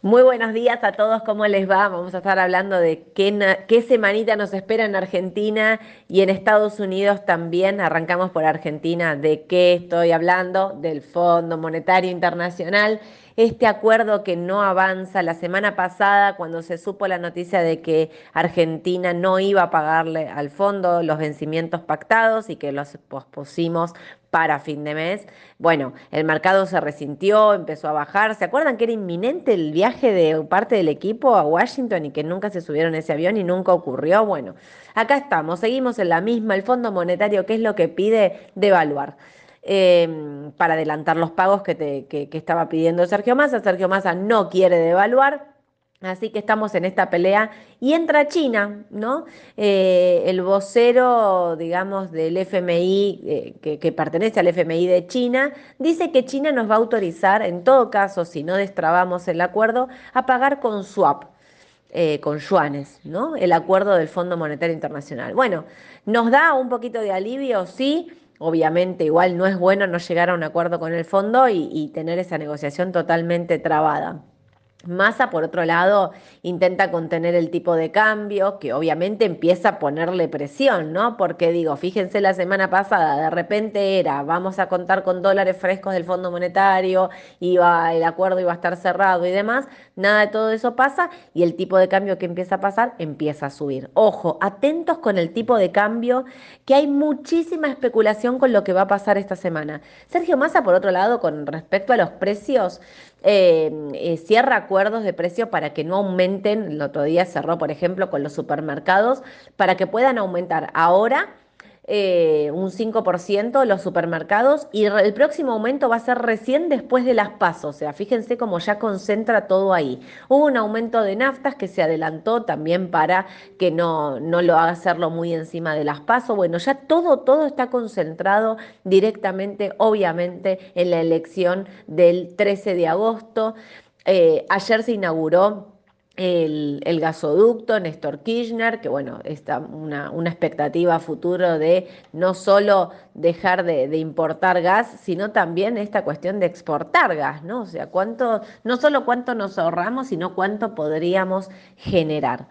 Muy buenos días a todos, ¿cómo les va? Vamos a estar hablando de qué, qué, semanita nos espera en Argentina y en Estados Unidos también. Arrancamos por Argentina. ¿De qué estoy hablando? Del Fondo Monetario Internacional este acuerdo que no avanza. La semana pasada, cuando se supo la noticia de que Argentina no iba a pagarle al fondo los vencimientos pactados y que los pospusimos para fin de mes. Bueno, el mercado se resintió, empezó a bajar. ¿Se acuerdan que era inminente el viaje de parte del equipo a Washington y que nunca se subieron ese avión y nunca ocurrió? Bueno, acá estamos, seguimos en la misma. El Fondo Monetario, ¿qué es lo que pide? Devaluar. Em, para adelantar los pagos que, te, estaba pidiendo Sergio Massa. Sergio Massa no quiere devaluar. Así que estamos en esta pelea y entra China, ¿no? Eh, el vocero, digamos, del FMI, eh, que, pertenece al FMI de China, dice que China nos va a autorizar, en todo caso, si no destrabamos el acuerdo, a pagar con swap. Eh, con yuanes, ¿no? El acuerdo del Fondo Monetario Internacional. Bueno, ¿nos da un poquito de alivio? Sí, obviamente igual no es bueno no llegar a un acuerdo con el fondo y, tener esa negociación totalmente trabada. Massa, por otro lado, intenta contener el tipo de cambio, que obviamente empieza a ponerle presión, ¿no? Porque digo, fíjense la semana pasada, de repente era, vamos a contar con dólares frescos del Fondo Monetario, iba, el acuerdo iba a estar cerrado y demás, nada de todo eso pasa y el tipo de cambio que empieza a pasar empieza a subir. Ojo, atentos con el tipo de cambio, que hay muchísima especulación con lo que va a pasar esta semana. Sergio Massa, por otro lado, con respecto a los precios, eh, eh, cierra acuerdos de precio para que no aumenten, el otro día cerró, por ejemplo, con los supermercados, para que puedan aumentar. Ahora eh, un 5% los supermercados y el próximo aumento va a ser recién después de las pasos, o sea, fíjense cómo ya concentra todo ahí. Hubo un aumento de naftas que se adelantó también para que no, no lo haga hacerlo muy encima de las pasos. Bueno, ya todo, todo está concentrado directamente, obviamente, en la elección del 13 de agosto. Eh, ayer se inauguró el, gasoducto Néstor Kirchner, que bueno, está una, una expectativa futuro de no solo dejar de, importar gas, sino también esta cuestión de exportar gas, ¿no? O sea, cuánto, no solo cuánto nos ahorramos, sino cuánto podríamos generar.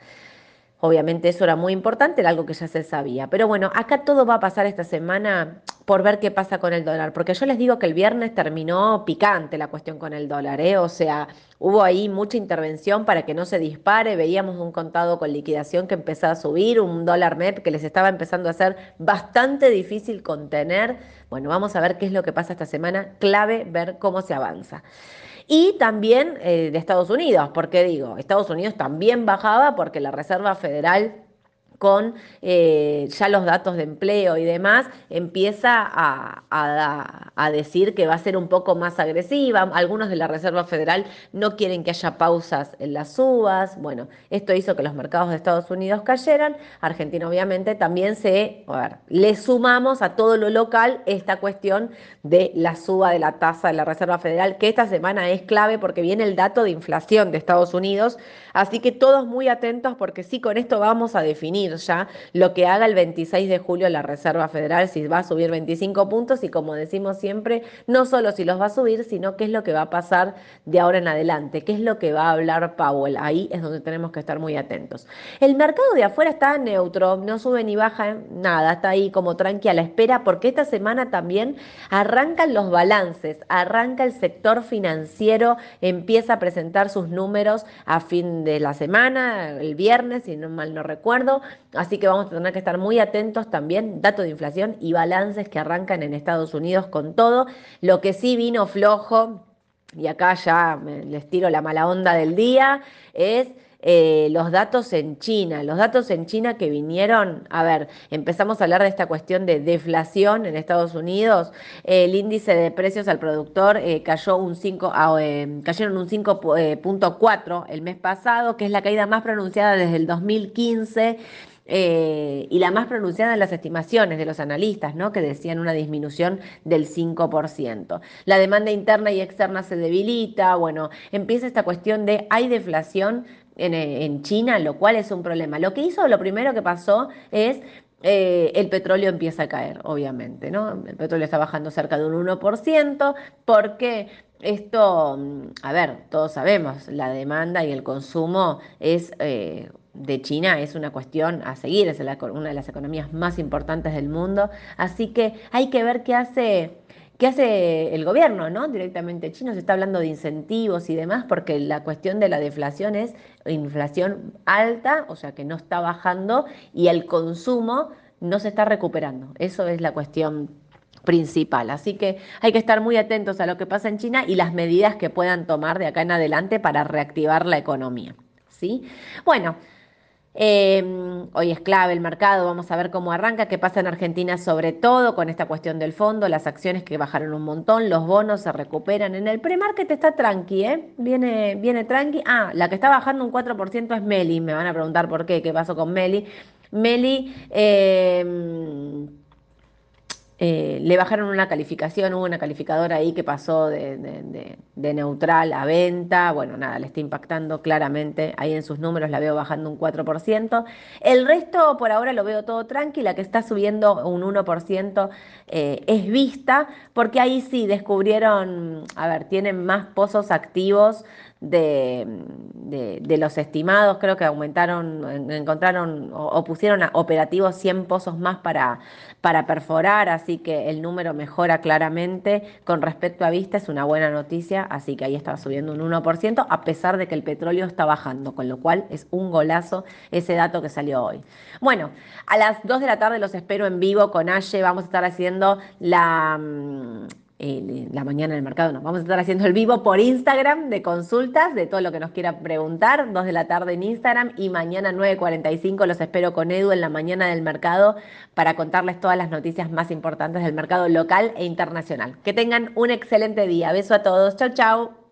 Obviamente eso era muy importante, era algo que ya se sabía. Pero bueno, acá todo va a pasar esta semana por ver qué pasa con el dólar, porque yo les digo que el viernes terminó picante la cuestión con el dólar, ¿eh? o sea, hubo ahí mucha intervención para que no se dispare, veíamos un contado con liquidación que empezaba a subir, un dólar MEP que les estaba empezando a ser bastante difícil contener. Bueno, vamos a ver qué es lo que pasa esta semana, clave ver cómo se avanza y también eh, de Estados Unidos, porque digo, Estados Unidos también bajaba porque la Reserva Federal con eh, ya los datos de empleo y demás, empieza a, decir que va a ser un poco más agresiva. Algunos de la Reserva Federal no quieren que haya pausas en las subas. Bueno, esto hizo que los mercados de Estados Unidos cayeran. Argentina obviamente también se, a ver, le sumamos a todo lo local esta cuestión de la suba de la tasa de la Reserva Federal, que esta semana es clave porque viene el dato de inflación de Estados Unidos. Así que todos muy atentos porque sí, con esto vamos a definir ya lo que haga el 26 de julio la Reserva Federal, si va a subir 25 puntos y como decimos siempre, no solo si los va a subir, sino qué es lo que va a pasar de ahora en adelante, qué es lo que va a hablar Powell. Ahí es donde tenemos que estar muy atentos. El mercado de afuera está neutro, no sube ni baja nada, está ahí como tranqui a la espera porque esta semana también arrancan los balances, arranca el sector financiero, empieza a presentar sus números a fin de la semana, el viernes, si no mal no recuerdo, Así que vamos a tener que estar muy atentos también, datos de inflación y balances que arrancan en Estados Unidos con todo. Lo que sí vino flojo, y acá ya les tiro la mala onda del día, es... Eh, los datos en China. Los datos en China que vinieron, a ver, empezamos a hablar de esta cuestión de deflación en Estados Unidos. el índice de precios al productor eh, cayó un 5, ah, eh, cayeron un 5.4 el mes pasado, que es la caída más pronunciada desde el 2015. Eh, y la más pronunciada en las estimaciones de los analistas, ¿no? que decían una disminución del 5%. La demanda interna y externa se debilita, bueno, empieza esta cuestión de hay deflación en, en China, lo cual es un problema. Lo que hizo, lo primero que pasó es eh, el petróleo empieza a caer, obviamente, ¿no? El petróleo está bajando cerca de un 1%, porque esto, mm, a ver, todos sabemos, la demanda y el consumo es... Eh, de China es una cuestión a seguir, es una de las economías más importantes del mundo, así que hay que ver qué hace ¿Qué hace el gobierno, no? Directamente chino, se está hablando de incentivos y demás, porque la cuestión de la deflación es inflación alta, o sea que no está bajando, y el consumo no se está recuperando. Eso es la cuestión principal. Así que hay que estar muy atentos a lo que pasa en China y las medidas que puedan tomar de acá en adelante para reactivar la economía. ¿sí? Bueno. Em, hoy es clave el mercado, vamos a ver cómo arranca, qué pasa en Argentina sobre todo con esta cuestión del fondo, las acciones que bajaron un montón, los bonos se recuperan. En el pre-market está tranqui, ¿eh? viene, viene tranqui. Ah, la que está bajando un 4% es Meli, me van a preguntar por qué, qué pasó con Meli. Meli... Eh, eh, le bajaron una calificación, hubo una calificadora ahí que pasó de, neutral a venta, bueno, nada, le está impactando claramente, ahí en sus números la veo bajando un 4%. El resto por ahora lo veo todo tranquila, que está subiendo un 1% eh, es vista, porque ahí sí descubrieron, a ver, tienen más pozos activos de, los estimados, creo que aumentaron, encontraron o, pusieron operativos 100 pozos más para, para perforar, así que el número mejora claramente. Con respecto a vista es una buena noticia, así que ahí está subiendo un 1%, a pesar de que el petróleo está bajando, con lo cual es un golazo ese dato que salió hoy. Bueno, a las 2 de la tarde los espero en vivo con Aye, vamos a estar haciendo la... La mañana en el mercado. Nos vamos a estar haciendo el vivo por Instagram de consultas, de todo lo que nos quiera preguntar, 2 de la tarde en Instagram y mañana 9.45 los espero con Edu en la mañana del mercado para contarles todas las noticias más importantes del mercado local e internacional. Que tengan un excelente día. Beso a todos. Chau, chau.